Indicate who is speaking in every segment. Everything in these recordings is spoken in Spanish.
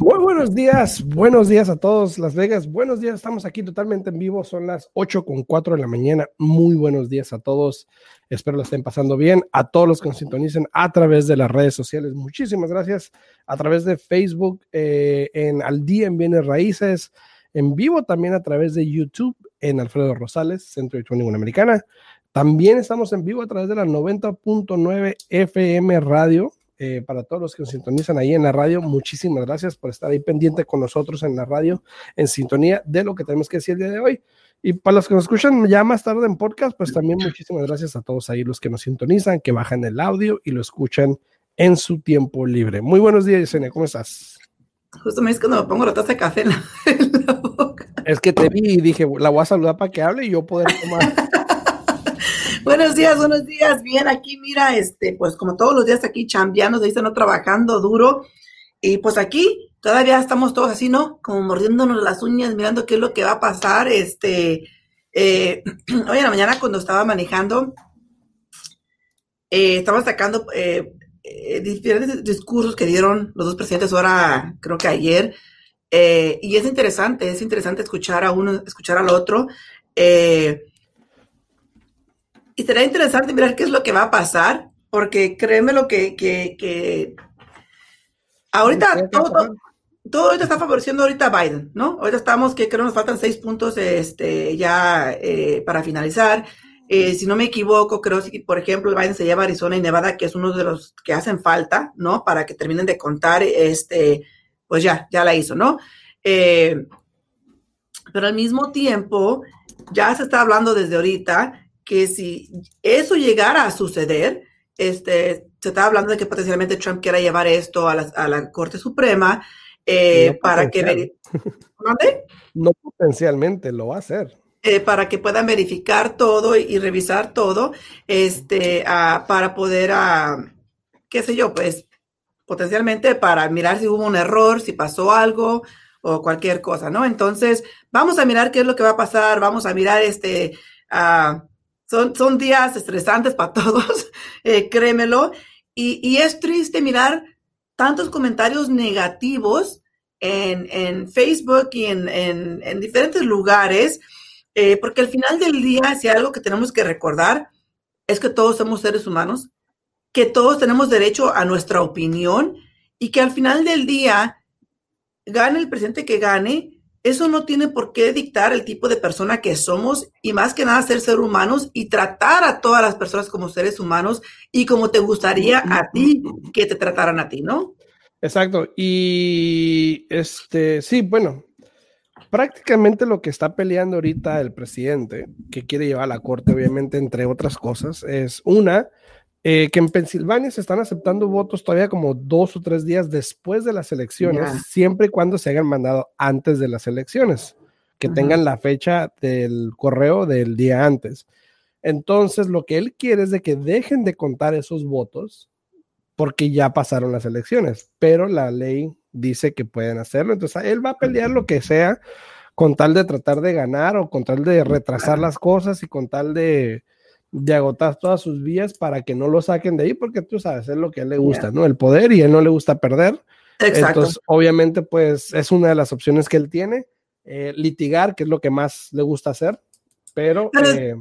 Speaker 1: Muy buenos días, buenos días a todos Las Vegas, buenos días, estamos aquí totalmente en vivo, son las 8 con 4 de la mañana, muy buenos días a todos, espero lo estén pasando bien, a todos los que nos sintonicen a través de las redes sociales, muchísimas gracias, a través de Facebook, eh, en Al Día en Bienes Raíces, en vivo también a través de YouTube, en Alfredo Rosales, Centro de Tuning Americana, también estamos en vivo a través de la 90.9 FM Radio, eh, para todos los que nos sintonizan ahí en la radio, muchísimas gracias por estar ahí pendiente con nosotros en la radio, en sintonía de lo que tenemos que decir el día de hoy. Y para los que nos escuchan ya más tarde en podcast, pues también muchísimas gracias a todos ahí los que nos sintonizan, que bajan el audio y lo escuchan en su tiempo libre. Muy buenos días, Yesenia, ¿cómo estás?
Speaker 2: Justo me dice cuando me pongo la taza de café en la, boca.
Speaker 1: Es que te vi y dije, la voy a saludar para que hable y yo poder tomar.
Speaker 2: Buenos días, buenos días. Bien, aquí mira, este, pues como todos los días aquí chambeando, se no trabajando duro. Y pues aquí todavía estamos todos así, ¿no? Como mordiéndonos las uñas, mirando qué es lo que va a pasar. Este, eh, hoy en la mañana cuando estaba manejando, eh, estaba sacando eh, diferentes discursos que dieron los dos presidentes ahora, creo que ayer. y es interesante, es interesante escuchar a uno, escuchar al otro. Eh, y será interesante mirar qué es lo que va a pasar, porque créeme lo que, que, ahorita todo, todo, está favoreciendo ahorita a Biden, ¿no? Ahorita estamos que creo nos faltan seis puntos este, ya eh, para finalizar. Eh, si no me equivoco, creo que, por ejemplo, Biden se lleva Arizona y Nevada, que es uno de los que hacen falta, ¿no? Para que terminen de contar, este, pues ya, ya la hizo, ¿no? Eh, pero al mismo tiempo, ya se está hablando desde ahorita que si eso llegara a suceder, este, se está hablando de que potencialmente Trump quiera llevar esto a la, Corte Suprema eh, para que...
Speaker 1: No potencialmente, lo va a hacer.
Speaker 2: Eh, para que puedan verificar todo y, revisar todo, este, para poder, qué sé yo, pues potencialmente para mirar si hubo un error, si pasó algo o cualquier cosa, ¿no? Entonces, vamos a mirar qué es lo que va a pasar, vamos a mirar este, son, días estresantes para todos, eh, créemelo. Y, es triste mirar tantos comentarios negativos en, Facebook y en, diferentes lugares, eh, porque al final del día, si algo que tenemos que recordar, es que todos somos seres humanos, que todos tenemos derecho a nuestra opinión y que al final del día, gane el presidente que gane, eso no tiene por qué dictar el tipo de persona que somos y más que nada ser ser humanos y tratar a todas las personas como seres humanos y como te gustaría a ti que te trataran a ti, ¿no?
Speaker 1: Exacto. Y este, sí, bueno, prácticamente lo que está peleando ahorita el presidente, que quiere llevar a la corte, obviamente, entre otras cosas, es una, eh, que en Pensilvania se están aceptando votos todavía como dos o tres días después de las elecciones, siempre y cuando se hayan mandado antes de las elecciones, que tengan la fecha del correo del día antes. Entonces, lo que él quiere es de que dejen de contar esos votos porque ya pasaron las elecciones, pero la ley dice que pueden hacerlo. Entonces, él va a pelear lo que sea con tal de tratar de ganar o con tal de retrasar las cosas y con tal de, de agotar todas sus vías para que no lo saquen de ahí, porque tú sabes, es lo que a él le gusta, ¿no? El poder y a él no le gusta perder. Exacto. Entonces, obviamente, pues es una de las opciones que él tiene, eh, litigar, que es lo que más le gusta hacer, pero...
Speaker 2: eh,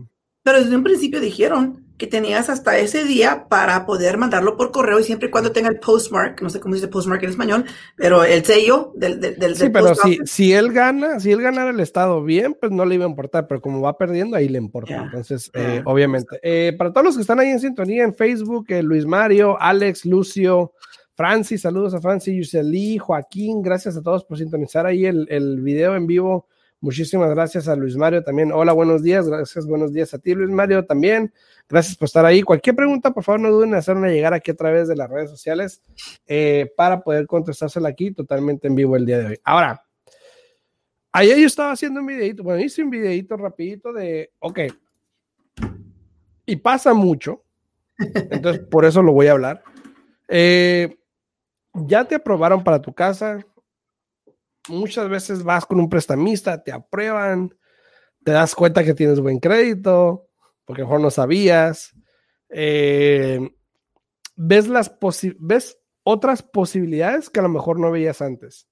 Speaker 2: pero desde un principio dijeron que tenías hasta ese día para poder mandarlo por correo y siempre y cuando tenga el postmark, no sé cómo dice postmark en español, pero el sello del... del,
Speaker 1: sí, pero si, si él gana, si él ganara el Estado bien, pues no le iba a importar, pero como va perdiendo, ahí le importa. Entonces, eh, obviamente. Eh, para todos los que están ahí en sintonía en Facebook, eh, Luis Mario, Alex, Lucio, Francis, saludos a Francis, Yuseli, Joaquín, gracias a todos por sintonizar ahí el, el video en vivo Muchísimas gracias a Luis Mario también. Hola, buenos días. Gracias, buenos días a ti, Luis Mario, también. Gracias por estar ahí. Cualquier pregunta, por favor, no duden en hacerme llegar aquí a través de las redes sociales eh, para poder contestársela aquí totalmente en vivo el día de hoy. Ahora, ayer yo estaba haciendo un videito, bueno, hice un videito rapidito de, ok, y pasa mucho, entonces por eso lo voy a hablar. Eh, ya te aprobaron para tu casa, muchas veces vas con un prestamista, te aprueban, te das cuenta que tienes buen crédito, porque mejor no sabías. Eh, ves, las ves otras posibilidades que a lo mejor no veías antes.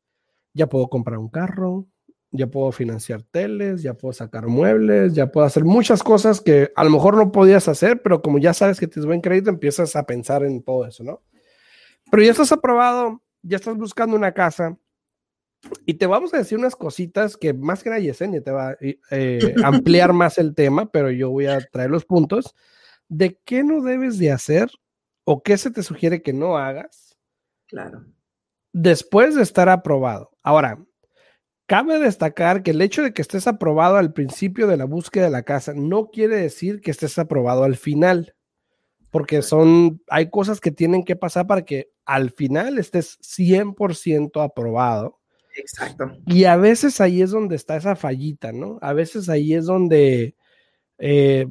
Speaker 1: ya puedo comprar un carro, ya puedo financiar teles, ya puedo sacar muebles, ya puedo hacer muchas cosas que a lo mejor no podías hacer, pero como ya sabes que tienes buen crédito, empiezas a pensar en todo eso, ¿no? Pero ya estás aprobado, ya estás buscando una casa y te vamos a decir unas cositas que más que nada Yesenia te va a eh, ampliar más el tema, pero yo voy a traer los puntos de qué no debes de hacer o qué se te sugiere que no hagas.
Speaker 2: Claro.
Speaker 1: Después de estar aprobado. Ahora, cabe destacar que el hecho de que estés aprobado al principio de la búsqueda de la casa no quiere decir que estés aprobado al final, porque son, hay cosas que tienen que pasar para que al final estés 100% aprobado.
Speaker 2: Exacto.
Speaker 1: Y a veces ahí es donde está esa fallita, ¿no? A veces ahí es donde, eh,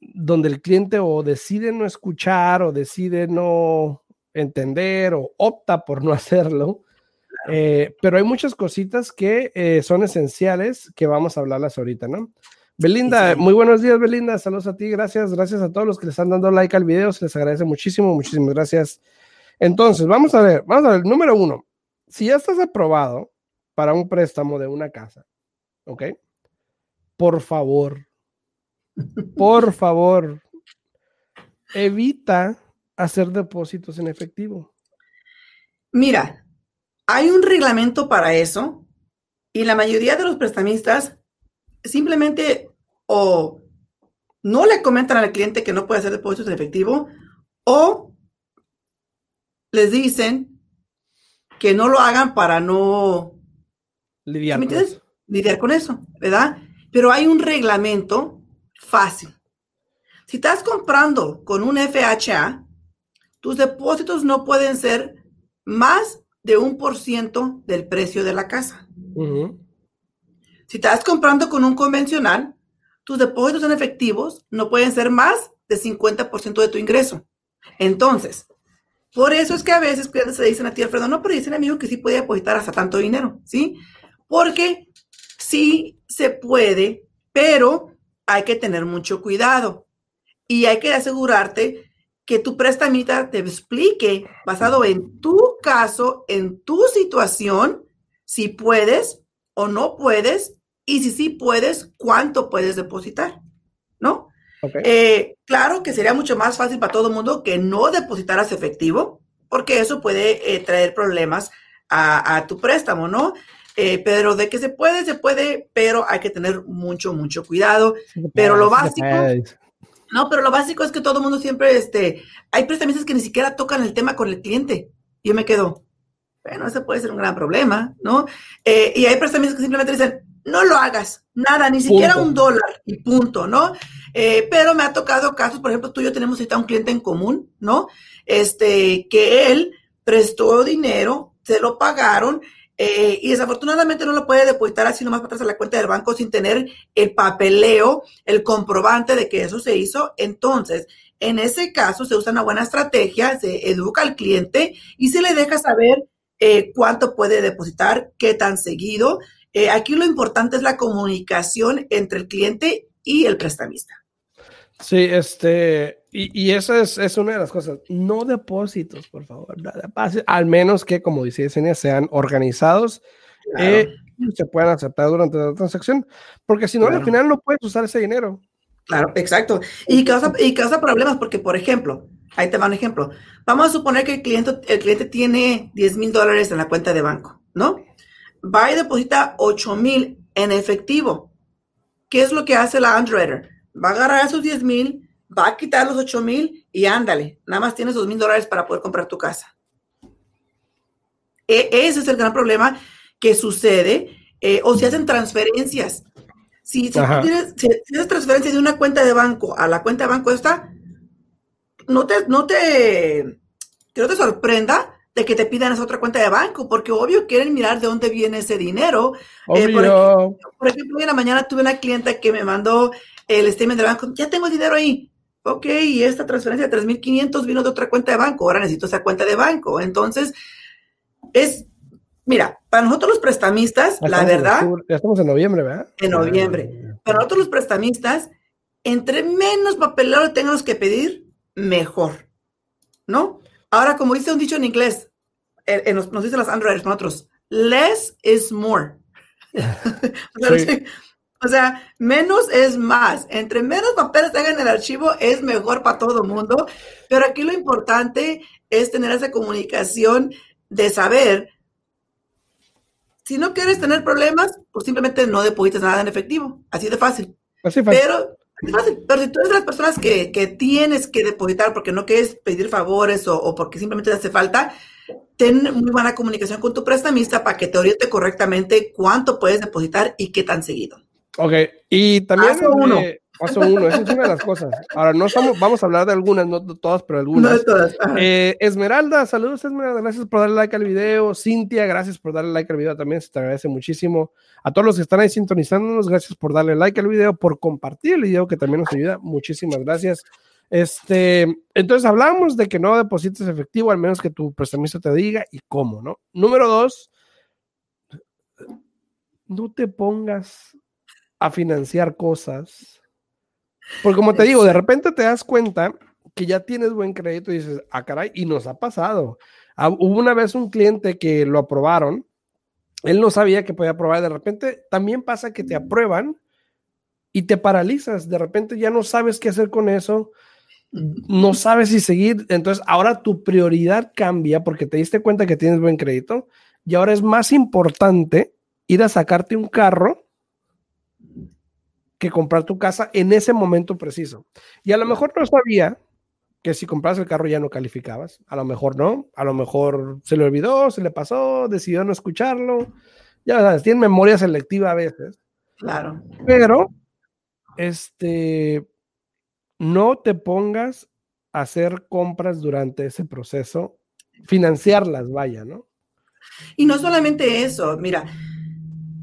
Speaker 1: donde el cliente o decide no escuchar o decide no entender o opta por no hacerlo. Eh, pero hay muchas cositas que eh, son esenciales que vamos a hablarlas ahorita, ¿no? Belinda, muy buenos días, Belinda. Saludos a ti, gracias. Gracias a todos los que le están dando like al video. Se les agradece muchísimo, muchísimas gracias. Entonces, vamos a ver, vamos a ver. Número uno, si ya estás aprobado para un préstamo de una casa, ¿ok? Por favor, por favor, evita hacer depósitos en efectivo.
Speaker 2: Mira, hay un reglamento para eso y la mayoría de los prestamistas simplemente o no le comentan al cliente que no puede hacer depósitos en efectivo o les dicen que no lo hagan para no
Speaker 1: lidiar, con eso.
Speaker 2: lidiar con eso, ¿verdad? Pero hay un reglamento fácil. Si estás comprando con un FHA, tus depósitos no pueden ser más de un por ciento del precio de la casa. Si estás comprando con un convencional, tus depósitos en efectivos no pueden ser más de 50% de tu ingreso. Entonces, por eso es que a veces clientes se dicen a ti, Alfredo, no, pero dicen amigo que sí puede depositar hasta tanto dinero, ¿sí? Porque sí se puede, pero hay que tener mucho cuidado y hay que asegurarte que tu prestamita te explique, basado en tu caso, en tu situación, si puedes o no puedes, y si sí puedes, cuánto puedes depositar, ¿no? Eh, claro que sería mucho más fácil para todo el mundo que no depositaras efectivo, porque eso puede eh, traer problemas a, tu préstamo, ¿no? Eh, pero de que se puede, se puede, pero hay que tener mucho, mucho cuidado. pero lo básico, no, pero lo básico es que todo el mundo siempre, este, hay prestamistas que ni siquiera tocan el tema con el cliente. Yo me quedo, bueno, ese puede ser un gran problema, ¿no? Eh, y hay prestamistas que simplemente dicen, no lo hagas, nada, ni siquiera un dólar y punto, ¿no? Eh, pero me ha tocado casos, por ejemplo, tú y yo tenemos ahorita un cliente en común, ¿no? Este, que él prestó dinero, se lo pagaron eh, y desafortunadamente no lo puede depositar así nomás para atrás a la cuenta del banco sin tener el papeleo, el comprobante de que eso se hizo. Entonces, en ese caso se usa una buena estrategia, se educa al cliente y se le deja saber eh, cuánto puede depositar, qué tan seguido. Eh, aquí lo importante es la comunicación entre el cliente y el prestamista.
Speaker 1: Sí, este, y, y eso es, es, una de las cosas. No depósitos, por favor. Al menos que, como dice Yesenia, sean organizados eh, y se puedan aceptar durante la transacción. Porque si no, al final no puedes usar ese dinero.
Speaker 2: Claro, exacto. Y causa, y causa problemas porque, por ejemplo, ahí te va un ejemplo. Vamos a suponer que el cliente, el cliente tiene 10 mil dólares en la cuenta de banco, ¿no? Va y deposita 8 mil en efectivo. ¿Qué es lo que hace la underwriter? va a agarrar esos 10 mil, va a quitar los 8 mil y ándale, nada más tienes 2 mil dólares para poder comprar tu casa. E, ese es el gran problema que sucede, eh, o si hacen transferencias. Si, si, tienes, si, haces transferencia de una cuenta de banco a la cuenta de banco esta, no te, no te, que no te sorprenda de que te pidan esa otra cuenta de banco, porque obvio quieren mirar de dónde viene ese dinero. Eh, por, ejemplo, por, ejemplo, en la mañana tuve una clienta que me mandó el statement del banco, ya tengo el dinero ahí. Ok, y esta transferencia de 3.500 vino de otra cuenta de banco, ahora necesito esa cuenta de banco. Entonces, es, mira, para nosotros los prestamistas, la verdad...
Speaker 1: ya estamos en noviembre, ¿verdad?
Speaker 2: En noviembre. Para nosotros los prestamistas, entre menos papelero tengamos que pedir, mejor, ¿no? Ahora, como dice un dicho en inglés, eh, eh, nos, nos, dicen las underwriters nosotros, less is more. o, sea, menos es más. Entre menos papeles tengan en el archivo es mejor para todo el mundo. Pero aquí lo importante es tener esa comunicación de saber si no quieres tener problemas, pues simplemente no deposites nada en efectivo. Así de fácil. Así fácil. Pero, pero si tú eres de las personas que, que, tienes que depositar porque no quieres pedir favores o, o, porque simplemente te hace falta, ten muy buena comunicación con tu prestamista para que te oriente correctamente cuánto puedes depositar y qué tan seguido.
Speaker 1: Ok, y también... uno. Paso uno, esa es una de las cosas. Ahora, no estamos, vamos a hablar de algunas, no de todas, pero algunas. No de todas. Eh, Esmeralda, saludos Esmeralda, gracias por darle like al video. Cintia, gracias por darle like al video también, se te agradece muchísimo. A todos los que están ahí sintonizándonos, gracias por darle like al video, por compartir el video, que también nos ayuda. Muchísimas gracias. Este, entonces hablamos de que no deposites efectivo, al menos que tu prestamista te diga y cómo, ¿no? Número dos, no te pongas a financiar cosas. Porque como te digo, de repente te das cuenta que ya tienes buen crédito y dices, ah, caray, y nos ha pasado. Ah, hubo una vez un cliente que lo aprobaron, él no sabía que podía aprobar, de repente también pasa que te aprueban y te paralizas, de repente ya no sabes qué hacer con eso, no sabes si seguir, entonces ahora tu prioridad cambia porque te diste cuenta que tienes buen crédito y ahora es más importante ir a sacarte un carro que comprar tu casa en ese momento preciso. Y a lo mejor no sabía que si compras el carro ya no calificabas. A lo mejor no. A lo mejor se le olvidó, se le pasó, decidió no escucharlo. Ya sabes, tiene memoria selectiva a veces.
Speaker 2: Claro.
Speaker 1: Pero, este, no te pongas a hacer compras durante ese proceso, financiarlas, vaya, ¿no?
Speaker 2: Y no solamente eso, mira,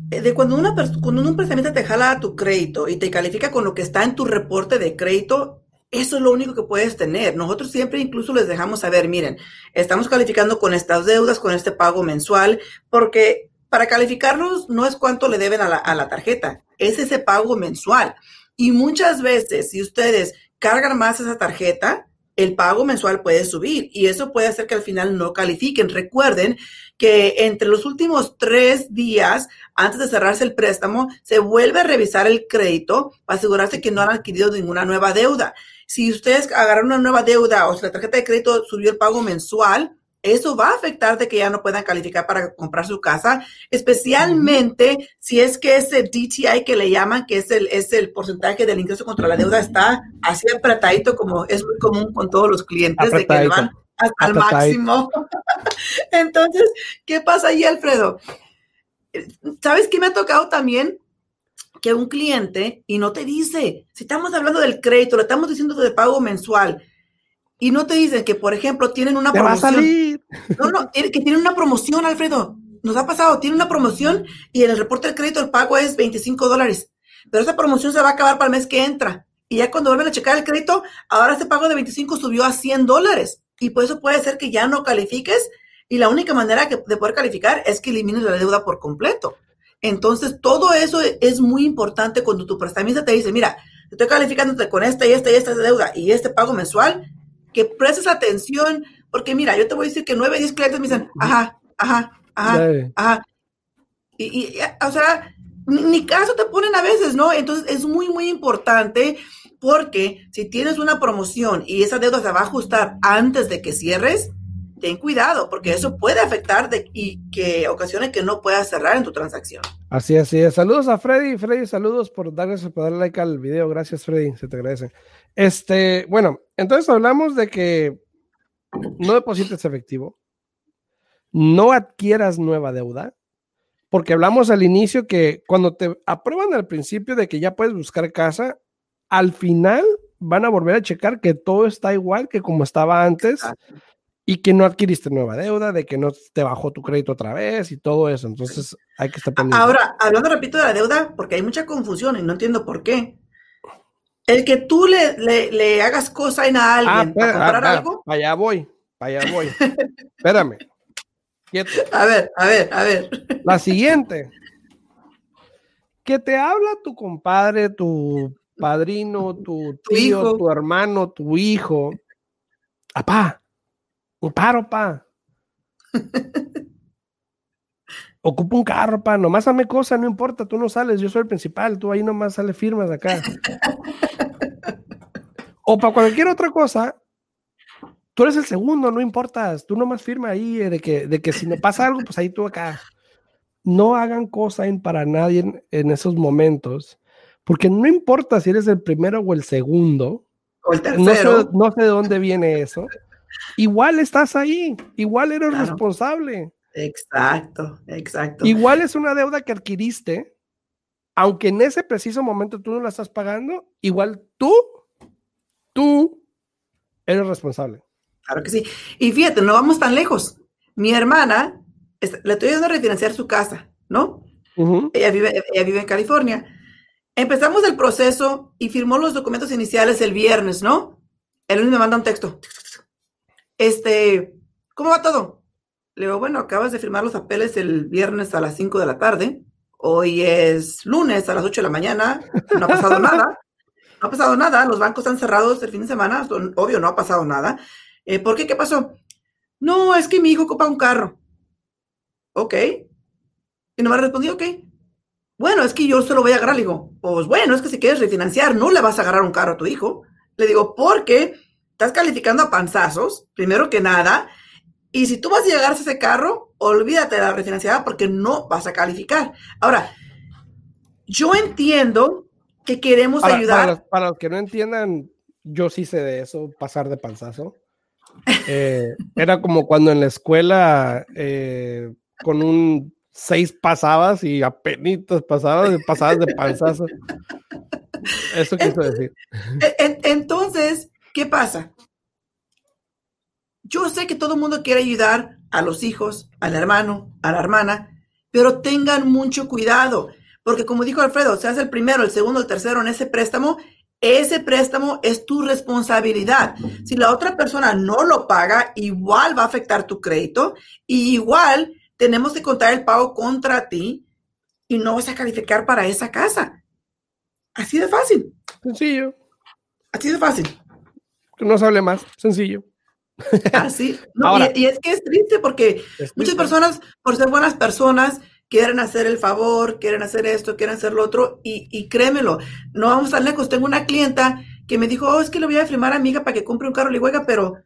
Speaker 2: de cuando, una cuando un prestamista te jala tu crédito y te califica con lo que está en tu reporte de crédito, eso es lo único que puedes tener. Nosotros siempre incluso les dejamos saber, miren, estamos calificando con estas deudas, con este pago mensual, porque para calificarlos no es cuánto le deben a la, a la tarjeta, es ese pago mensual. Y muchas veces, si ustedes cargan más esa tarjeta, el pago mensual puede subir y eso puede hacer que al final no califiquen. Recuerden que entre los últimos tres días antes de cerrarse el préstamo, se vuelve a revisar el crédito para asegurarse que no han adquirido ninguna nueva deuda. Si ustedes agarran una nueva deuda o si la tarjeta de crédito subió el pago mensual, eso va a afectar de que ya no puedan calificar para comprar su casa, especialmente si es que ese DTI que le llaman, que es el, es el porcentaje del ingreso contra la deuda, está así apretadito como es muy común con todos los clientes, de que van hasta el máximo. Entonces, ¿qué pasa ahí, Alfredo? ¿Sabes qué me ha tocado también? Que un cliente, y no te dice, si estamos hablando del crédito, le estamos diciendo de pago mensual, y no te dicen que, por ejemplo, tienen una promoción. No, no, que tienen una promoción, Alfredo. Nos ha pasado, tiene una promoción y en el reporte del crédito el pago es 25 dólares. Pero esa promoción se va a acabar para el mes que entra. Y ya cuando vuelven a checar el crédito, ahora ese pago de 25 subió a 100 dólares. Y por eso puede ser que ya no califiques. Y la única manera de poder calificar es que elimines la deuda por completo. Entonces, todo eso es muy importante cuando tu prestamista te dice, mira, estoy calificándote con esta y esta y esta deuda y este pago mensual que prestes atención, porque mira, yo te voy a decir que nueve, diez clientes me dicen, ajá, ajá, ajá, ajá. Y, o sea, ni, caso te ponen a veces, ¿no? Entonces es muy, muy importante porque si tienes una promoción y esa deuda se va a ajustar antes de que cierres, ten cuidado, porque eso puede afectar de, y que ocasione que no puedas cerrar en tu transacción.
Speaker 1: Así, así es. Saludos a Freddy. Freddy, saludos por darle, por darle like al video. Gracias, Freddy. Se te agradece. Este, bueno, entonces hablamos de que no deposites efectivo, no adquieras nueva deuda, porque hablamos al inicio que cuando te aprueban al principio de que ya puedes buscar casa, al final van a volver a checar que todo está igual que como estaba antes y que no adquiriste nueva deuda, de que no te bajó tu crédito otra vez y todo eso. Entonces hay que estar
Speaker 2: pendiente. Ahora, hablando, repito, de la deuda, porque hay mucha confusión y no entiendo por qué. El que tú le, le, hagas cosa a ah, alguien para comprar ah, algo.
Speaker 1: Allá voy, allá voy. Espérame.
Speaker 2: A ver, a ver, a ver.
Speaker 1: La siguiente. Que te habla tu compadre, tu padrino, tu tío, tu, hermano, tu hijo. Apá, un paro, pa. Ocupa un carro, pa, nomás hazme cosa, no importa, tú no sales, yo soy el principal, tú ahí nomás sale firmas acá. o para cualquier otra cosa, tú eres el segundo, no importas, tú nomás firma ahí eh, de que, de que si no pasa algo, pues ahí tú acá. No hagan cosa en para nadie en, esos momentos, porque no importa si eres el primero o el segundo,
Speaker 2: o el tercero.
Speaker 1: No sé, de dónde viene eso. Igual estás ahí, igual eres responsable.
Speaker 2: Exacto, exacto.
Speaker 1: Igual es una deuda que adquiriste, aunque en ese preciso momento tú no la estás pagando, igual tú, tú eres responsable.
Speaker 2: Claro que sí. Y fíjate, no vamos tan lejos. Mi hermana, le estoy ayudando a refinanciar su casa, ¿no? ella, vive, ella vive en California. Empezamos el proceso y firmó los documentos iniciales el viernes, ¿no? El lunes me manda un texto. Este, ¿cómo va todo? Le digo, bueno, acabas de firmar los papeles el viernes a las 5 de la tarde. Hoy es lunes a las 8 de la mañana. No ha pasado nada. No ha pasado nada. Los bancos están cerrados el fin de semana. Obvio, no ha pasado nada. Eh, ¿Por qué? ¿Qué pasó? No, es que mi hijo ocupa un carro. Ok. Y no me ha respondido, ok. Bueno, es que yo se lo voy a agarrar. Le digo, pues bueno, es que si quieres refinanciar, no le vas a agarrar un carro a tu hijo. Le digo, porque estás calificando a panzazos, primero que nada. Y si tú vas a llegar a ese carro, olvídate de la refinanciada porque no vas a calificar. Ahora, yo entiendo que queremos ayudar.
Speaker 1: Para para los, que no entiendan, yo sí sé de eso, pasar de panzazo. Eh, era como cuando en la escuela eh, con un seis pasabas y apenas pasabas, pasabas de panzazo. Eso quiso decir.
Speaker 2: Entonces, ¿qué pasa? Yo sé que todo el mundo quiere ayudar a los hijos, al hermano, a la hermana, pero tengan mucho cuidado, porque como dijo Alfredo, seas el primero, el segundo, el tercero en ese préstamo, ese préstamo es tu responsabilidad. Si la otra persona no lo paga, igual va a afectar tu crédito y igual tenemos que contar el pago contra ti y no vas a calificar para esa casa. Así de fácil.
Speaker 1: Sencillo.
Speaker 2: Así de fácil.
Speaker 1: No se hable más. Sencillo.
Speaker 2: Así. y, es que es triste porque muchas personas, por ser buenas personas, quieren hacer el favor, quieren hacer esto, quieren hacer lo otro, y, créemelo, no vamos a lejos. Tengo una clienta que me dijo, oh, es que le voy a firmar a amiga para que compre un carro. Le digo, pero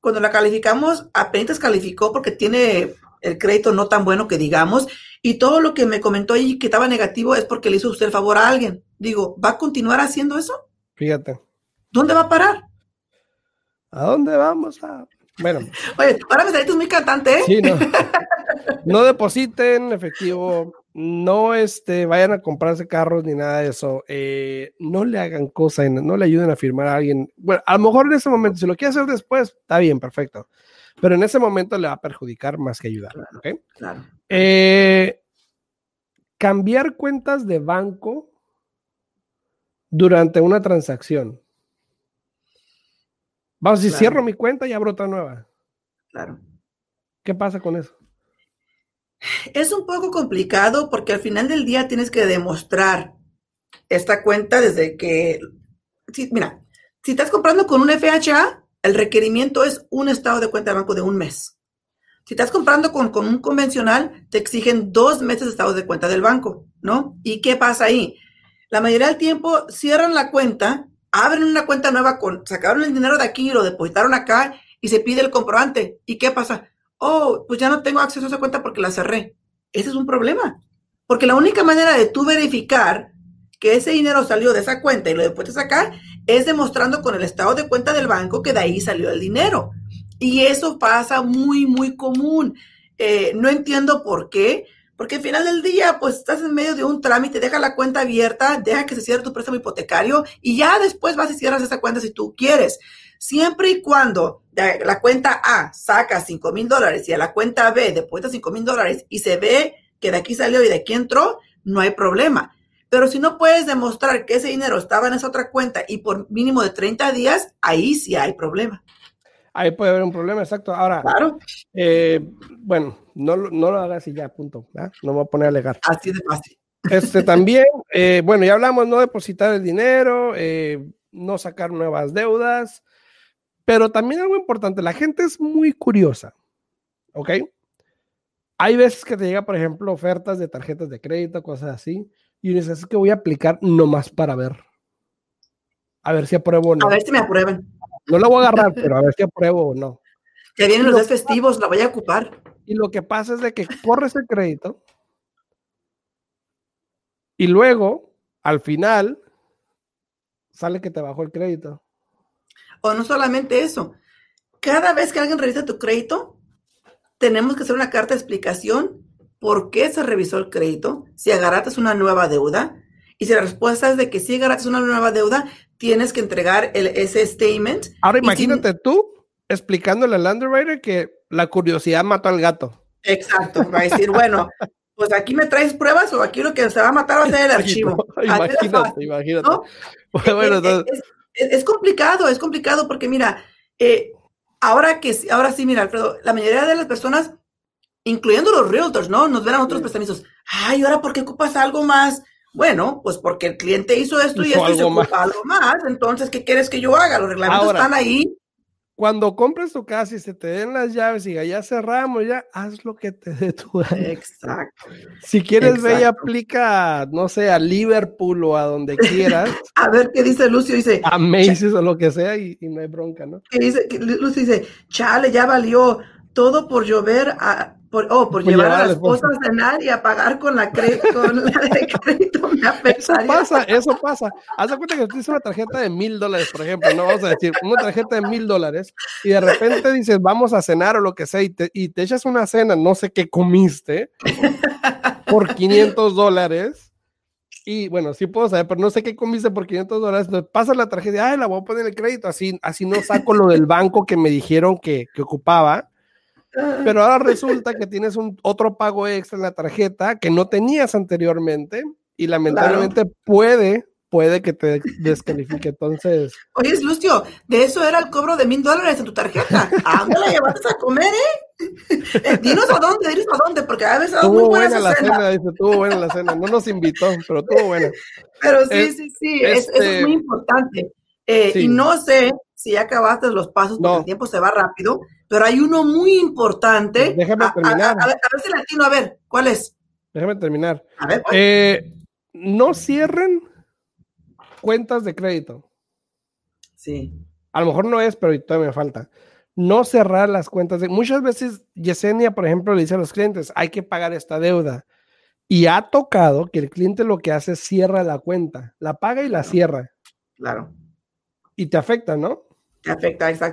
Speaker 2: cuando la calificamos, apenas calificó porque tiene el crédito no tan bueno que digamos, y todo lo que me comentó ahí que estaba negativo es porque le hizo usted el favor a alguien. Digo, ¿va a continuar haciendo eso?
Speaker 1: Fíjate.
Speaker 2: ¿Dónde va a parar?
Speaker 1: ¿A dónde vamos a...? Bueno.
Speaker 2: Oye, ahora me saliste muy cantante, ¿eh?
Speaker 1: Sí, no. No depositen efectivo, no este, vayan a comprarse carros ni nada de eso. Eh, no le hagan cosas, no le ayuden a firmar a alguien. Bueno, a lo mejor en ese momento, si lo quiere hacer después, está bien, perfecto. Pero en ese momento le va a perjudicar más que ayudar.
Speaker 2: Claro,
Speaker 1: eh, cambiar cuentas de banco durante una transacción. Vamos, si cierro mi cuenta y abro otra nueva.
Speaker 2: Claro.
Speaker 1: ¿Qué pasa con eso?
Speaker 2: Es un poco complicado porque al final del día tienes que demostrar esta cuenta desde que, mira, si estás comprando con un FHA, el requerimiento es un estado de cuenta de banco de un mes. Si estás comprando con, con un convencional, te exigen dos meses de estado de cuenta del banco, ¿no? ¿Y qué pasa ahí? La mayoría del tiempo cierran la cuenta, abren una cuenta nueva con, sacaron el dinero de aquí y lo depositaron acá y se pide el comprobante. ¿Y qué pasa? oh, pues ya no tengo acceso a esa cuenta porque la cerré. Ese es un problema. Porque la única manera de tú verificar que ese dinero salió de esa cuenta y lo después acá es demostrando con el estado de cuenta del banco que de ahí salió el dinero. Y eso pasa muy, muy común. Eh, no entiendo por qué, porque al final del día, pues estás en medio de un trámite, deja la cuenta abierta, deja que se cierre tu préstamo hipotecario y ya después vas y cierras esa cuenta si tú quieres. Siempre y cuando la cuenta A saca 5 mil dólares y a la cuenta B deposita 5 mil dólares y se ve que de aquí salió y de aquí entró, no hay problema. Pero si no puedes demostrar que ese dinero estaba en esa otra cuenta y por mínimo de 30 días, ahí sí hay problema.
Speaker 1: Ahí puede haber un problema, exacto. Ahora,
Speaker 2: claro.
Speaker 1: Eh, bueno, no, no, lo hagas y ya, punto. No me voy a poner a alegar.
Speaker 2: Así de fácil.
Speaker 1: Este también, eh, bueno, ya hablamos, no depositar el dinero, eh, no sacar nuevas deudas, pero también algo importante, la gente es muy curiosa, ¿ok? hay veces que te llega, por ejemplo, ofertas de tarjetas de crédito, cosas así, y dices, es que voy a aplicar nomás para ver. A ver si apruebo o no.
Speaker 2: A ver si me aprueban.
Speaker 1: No la voy a agarrar, pero a ver si apruebo o no.
Speaker 2: Que vienen los días festivos, la voy a ocupar.
Speaker 1: Y lo que pasa es de que corres el crédito y luego, al final, sale que te bajó el crédito.
Speaker 2: O no solamente eso. Cada vez que alguien revisa tu crédito, tenemos que hacer una carta de explicación por qué se revisó el crédito, si agarraste una nueva deuda. Y si la respuesta es de que si agarraste una nueva deuda, tienes que entregar el, ese statement.
Speaker 1: Ahora imagínate tú explicándole al underwriter que la curiosidad mató al gato.
Speaker 2: Exacto, va a decir, bueno, pues aquí me traes pruebas o aquí lo que se va a matar va a ser el archivo.
Speaker 1: imagínate, imagínate.
Speaker 2: es, complicado, es complicado porque mira, eh, ahora que ahora sí, mira, Alfredo, la mayoría de las personas, incluyendo los realtors, ¿no? Nos ven a otros prestamistas. Ay, ahora, ¿por qué ocupas algo más? Bueno, pues porque el cliente hizo esto y esto y se ocupa algo más. Entonces, ¿qué quieres que yo haga? Los reglamentos están ahí
Speaker 1: cuando compres tu casa y se te den las llaves y ya cerramos, ya haz lo que te dé tu
Speaker 2: Exacto.
Speaker 1: Si quieres ver, aplica, no sé, a Liverpool o a donde quieras.
Speaker 2: a ver qué dice Lucio, dice.
Speaker 1: A Macy's o lo que sea y, no hay bronca, ¿no?
Speaker 2: Que dice, Lucio dice, chale, ya valió todo por llover a, por, oh, por, llevar, a la esposa a cenar y a pagar con la, con la de crédito.
Speaker 1: eso pasa, eso pasa. Haz de cuenta que tienes una tarjeta de mil dólares, por ejemplo, no vamos a decir, una tarjeta de mil dólares, y de repente dices, vamos a cenar o lo que sea, y te, y te echas una cena, no sé qué comiste, por 500 dólares. Y bueno, sí puedo saber, pero no sé qué comiste por 500 dólares. Pasa la tarjeta, ay, la voy a poner el crédito, así, así no saco lo del banco que me dijeron que, que ocupaba pero ahora resulta que tienes un otro pago extra en la tarjeta que no tenías anteriormente y lamentablemente puede, puede que te descalifique. Entonces.
Speaker 2: Oye, Lucio, de eso era el cobro de mil dólares en tu tarjeta. ¿A dónde la llevaste a comer, eh? eh? Dinos a dónde, dinos a dónde, porque a veces
Speaker 1: muy buena, la cena. Dice, tuvo buena la cena. No nos invitó, pero tuvo buena.
Speaker 2: Pero sí, sí, sí, eso es este muy importante. Eh, y no sé si ya acabaste los pasos porque el tiempo se va rápido, pero hay uno muy importante.
Speaker 1: Déjame terminar.
Speaker 2: A, ver, si latino, a ver, ¿cuál es?
Speaker 1: Déjame terminar. A ver, eh, no cierren cuentas de crédito.
Speaker 2: Sí.
Speaker 1: A lo mejor no es, pero todavía me falta. No cerrar las cuentas de. Muchas veces Yesenia, por ejemplo, le dice a los clientes, hay que pagar esta deuda. Y ha tocado que el cliente lo que hace es cierra la cuenta, la paga y la cierra.
Speaker 2: Claro.
Speaker 1: Y te afecta, ¿no?
Speaker 2: Te afecta, exacto.